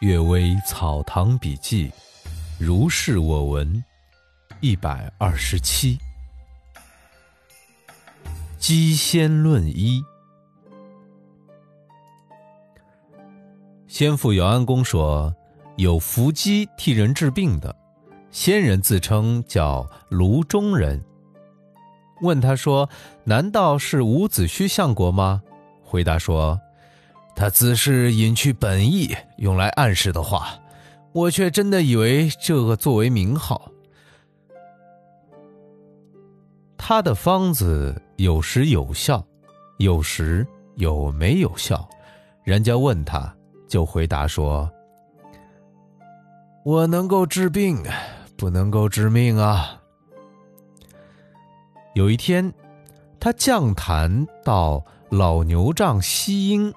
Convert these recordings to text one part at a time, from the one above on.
《阅微草堂笔记》，如是我闻，一百二十七。鸡仙论医。先父姚安公说，有伏鸡替人治病的，仙人自称叫卢中人。问他说：“难道是伍子胥相国吗？”回答说。他自是隐去本意，用来暗示的话，我却真的以为这个作为名号。他的方子有时有效，有时有没有效。人家问他，就回答说：“我能够治病，不能够治命啊。”有一天，他降坛到老牛杖西阴。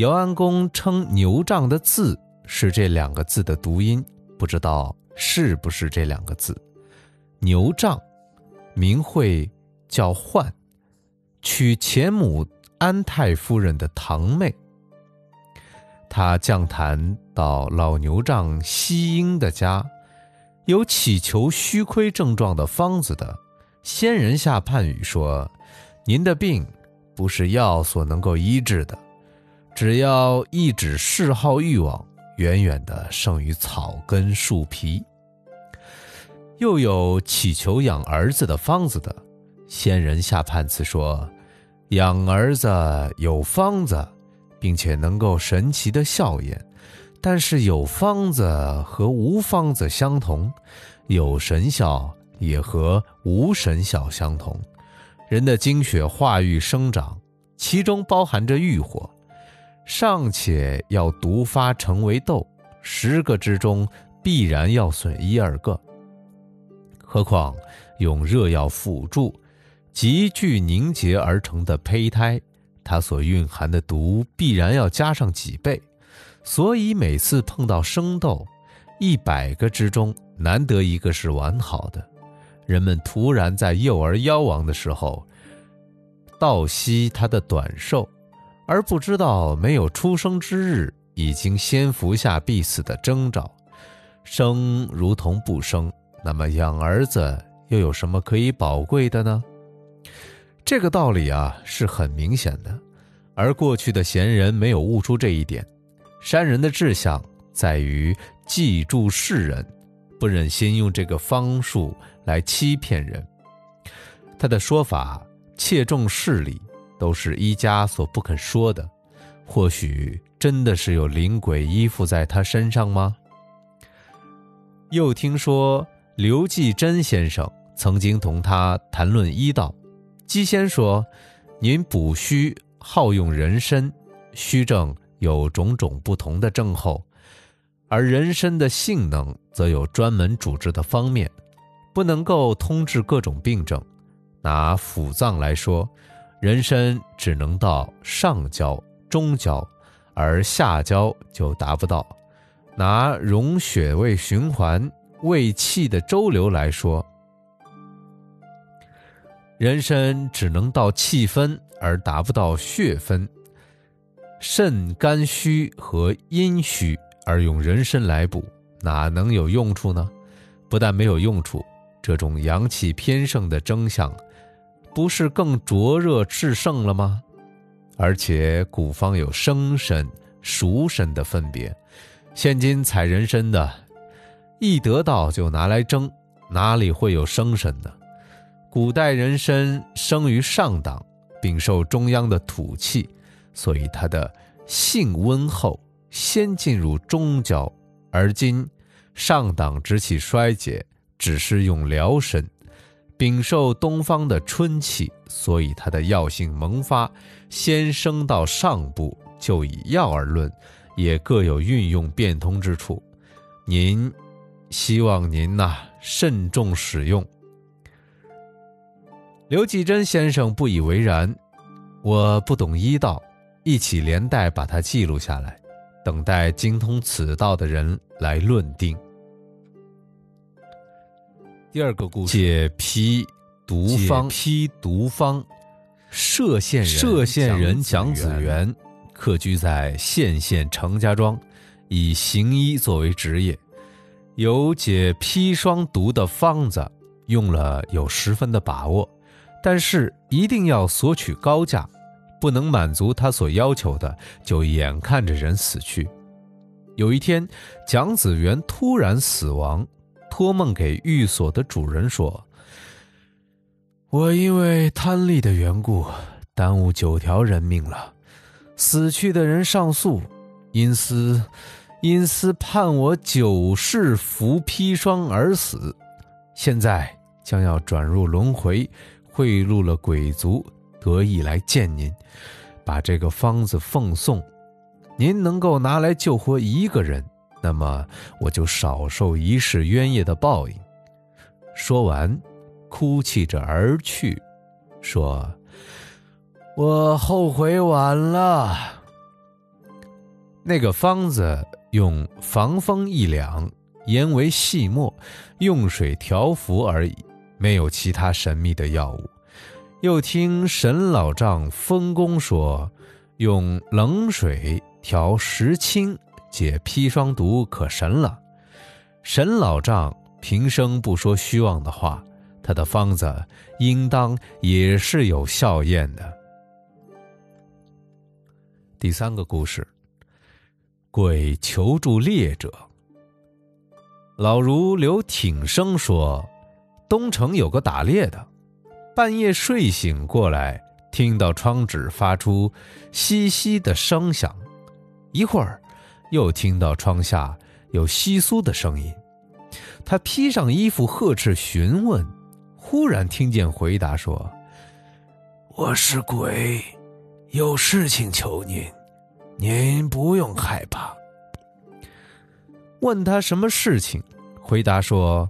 姚安公称牛杖的字是这两个字的读音，不知道是不是这两个字。牛杖，名讳叫浣，娶前母安太夫人的堂妹。他降坛到老牛杖西英的家，有乞求虚亏症状的方子的，仙人下判语说：“您的病不是药所能够医治的。”只要一指嗜好欲望，远远的胜于草根树皮。又有祈求养儿子的方子的，仙人下判词说：养儿子有方子，并且能够神奇的效验，但是有方子和无方子相同，有神效也和无神效相同。人的精血化育生长，其中包含着欲火。尚且要毒发成为痘，十个之中必然要损一二个。何况用热药辅助，急剧凝结而成的胚胎，它所蕴含的毒必然要加上几倍。所以每次碰到生痘，一百个之中难得一个是完好的。人们突然在幼儿夭亡的时候，倒惜他的短寿。而不知道没有出生之日，已经先服下必死的征兆，生如同不生，那么养儿子又有什么可以宝贵的呢？这个道理啊是很明显的，而过去的贤人没有悟出这一点。山人的志向在于记住世人，不忍心用这个方术来欺骗人。他的说法切中事理。都是医家所不肯说的，或许真的是有灵鬼依附在他身上吗？又听说刘继珍先生曾经同他谈论医道，姬先说：“您补虚好用人参，虚症有种种不同的症候，而人参的性能则有专门主治的方面，不能够通治各种病症。拿腑脏来说。”人参只能到上焦、中焦，而下焦就达不到。拿溶血胃循环、胃气的周流来说，人参只能到气分，而达不到血分。肾肝虚和阴虚，而用人参来补，哪能有用处呢？不但没有用处，这种阳气偏盛的征象。不是更灼热炽盛了吗？而且古方有生参、熟参的分别，现今采人参的，一得到就拿来蒸，哪里会有生参呢？古代人参生于上党，并受中央的土气，所以它的性温厚，先进入中焦，而今上党之气衰竭，只是用疗参。禀受东方的春气，所以它的药性萌发，先升到上部。就以药而论，也各有运用变通之处。您，希望您呐慎重使用。刘继珍先生不以为然，我不懂医道，一起连带把它记录下来，等待精通此道的人来论定。第二个故事：解批毒方。批毒方。歙县人，歙县人蒋子元，客居在县县程家庄，以行医作为职业，有解砒霜毒的方子，用了有十分的把握，但是一定要索取高价，不能满足他所要求的，就眼看着人死去。有一天，蒋子元突然死亡，托梦给寓所的主人说：“我因为贪利的缘故，耽误九条人命了。死去的人上诉，因私，因私判我九世服砒霜而死。现在将要转入轮回，贿赂了鬼族，得意来见您，把这个方子奉送。”您能够拿来救活一个人，那么我就少受一世冤业的报应。说完，哭泣着而去，说：“我后悔晚了。”那个方子用防风一两，研为细末，用水调服而已，没有其他神秘的药物。又听沈老丈封公说，用冷水。调石青解砒霜毒可神了。沈老丈平生不说虚妄的话，他的方子应当也是有效验的。第三个故事：鬼求助猎者。老儒刘挺生说，东城有个打猎的，半夜睡醒过来，听到窗纸发出稀稀的声响。一会儿，又听到窗下有窸窣的声音。他披上衣服，呵斥询问，忽然听见回答说：“我是鬼，有事情求您，您不用害怕。”问他什么事情，回答说：“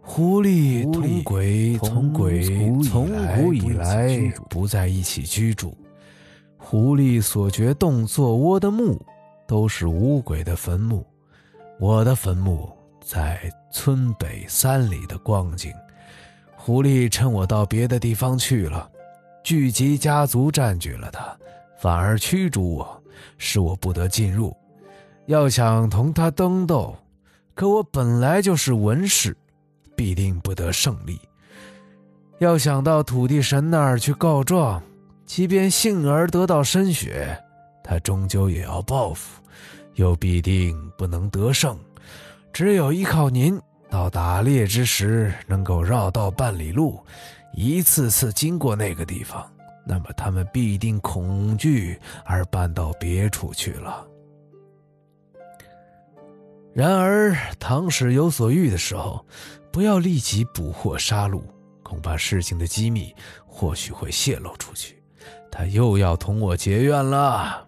狐狸同鬼从鬼从古以来不在一起居住。”狐狸所掘洞做窝的墓，都是乌鬼的坟墓。我的坟墓在村北三里的光景。狐狸趁我到别的地方去了，聚集家族占据了它，反而驱逐我，使我不得进入。要想同他争斗，可我本来就是文士，必定不得胜利。要想到土地神那儿去告状。即便幸而得到深雪，他终究也要报复，又必定不能得胜。只有依靠您，到打猎之时能够绕道半里路，一次次经过那个地方，那么他们必定恐惧而搬到别处去了。然而，唐使有所欲的时候，不要立即捕获杀戮，恐怕事情的机密或许会泄露出去。他又要同我结怨了。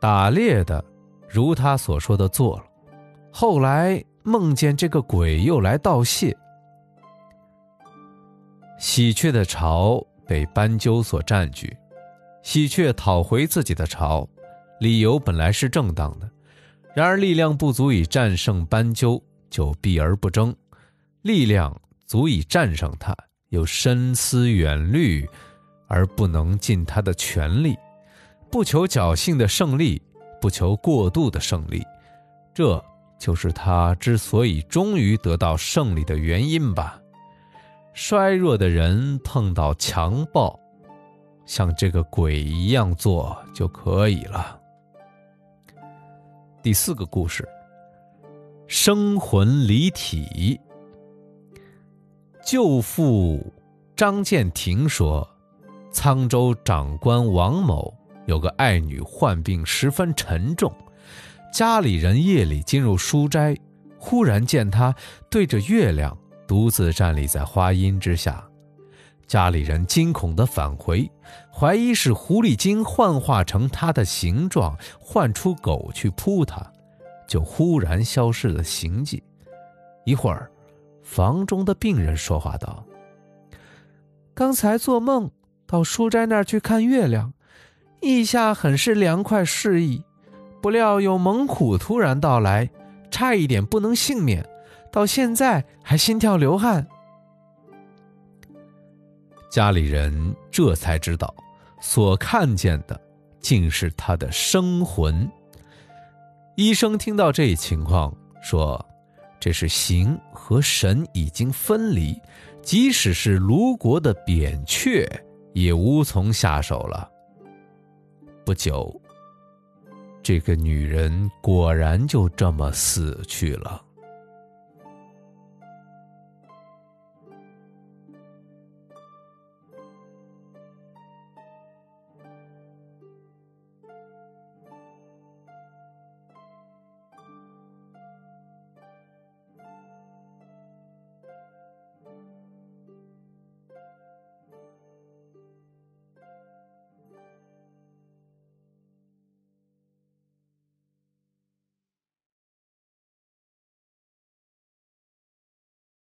打猎的，如他所说的做了。后来梦见这个鬼又来道谢。喜鹊的巢被斑鸠所占据，喜鹊讨回自己的巢，理由本来是正当的。然而力量不足以战胜斑鸠，就避而不争；力量足以战胜它。又深思远虑，而不能尽他的全力，不求侥幸的胜利，不求过度的胜利，这就是他之所以终于得到胜利的原因吧。衰弱的人碰到强暴，像这个鬼一样做就可以了。第四个故事：生魂离体。舅父张建庭说：“沧州长官王某有个爱女患病十分沉重，家里人夜里进入书斋，忽然见她对着月亮独自站立在花荫之下，家里人惊恐地返回，怀疑是狐狸精幻化成她的形状，唤出狗去扑她，就忽然消失了形迹。一会儿。”房中的病人说话道：“刚才做梦到书斋那儿去看月亮，意下很是凉快适意，不料有猛虎突然到来，差一点不能幸免，到现在还心跳流汗。”家里人这才知道，所看见的竟是他的生魂。医生听到这一情况，说：“这是形和神已经分离，即使是卢国的扁鹊，也无从下手了。”不久，这个女人果然就这么死去了。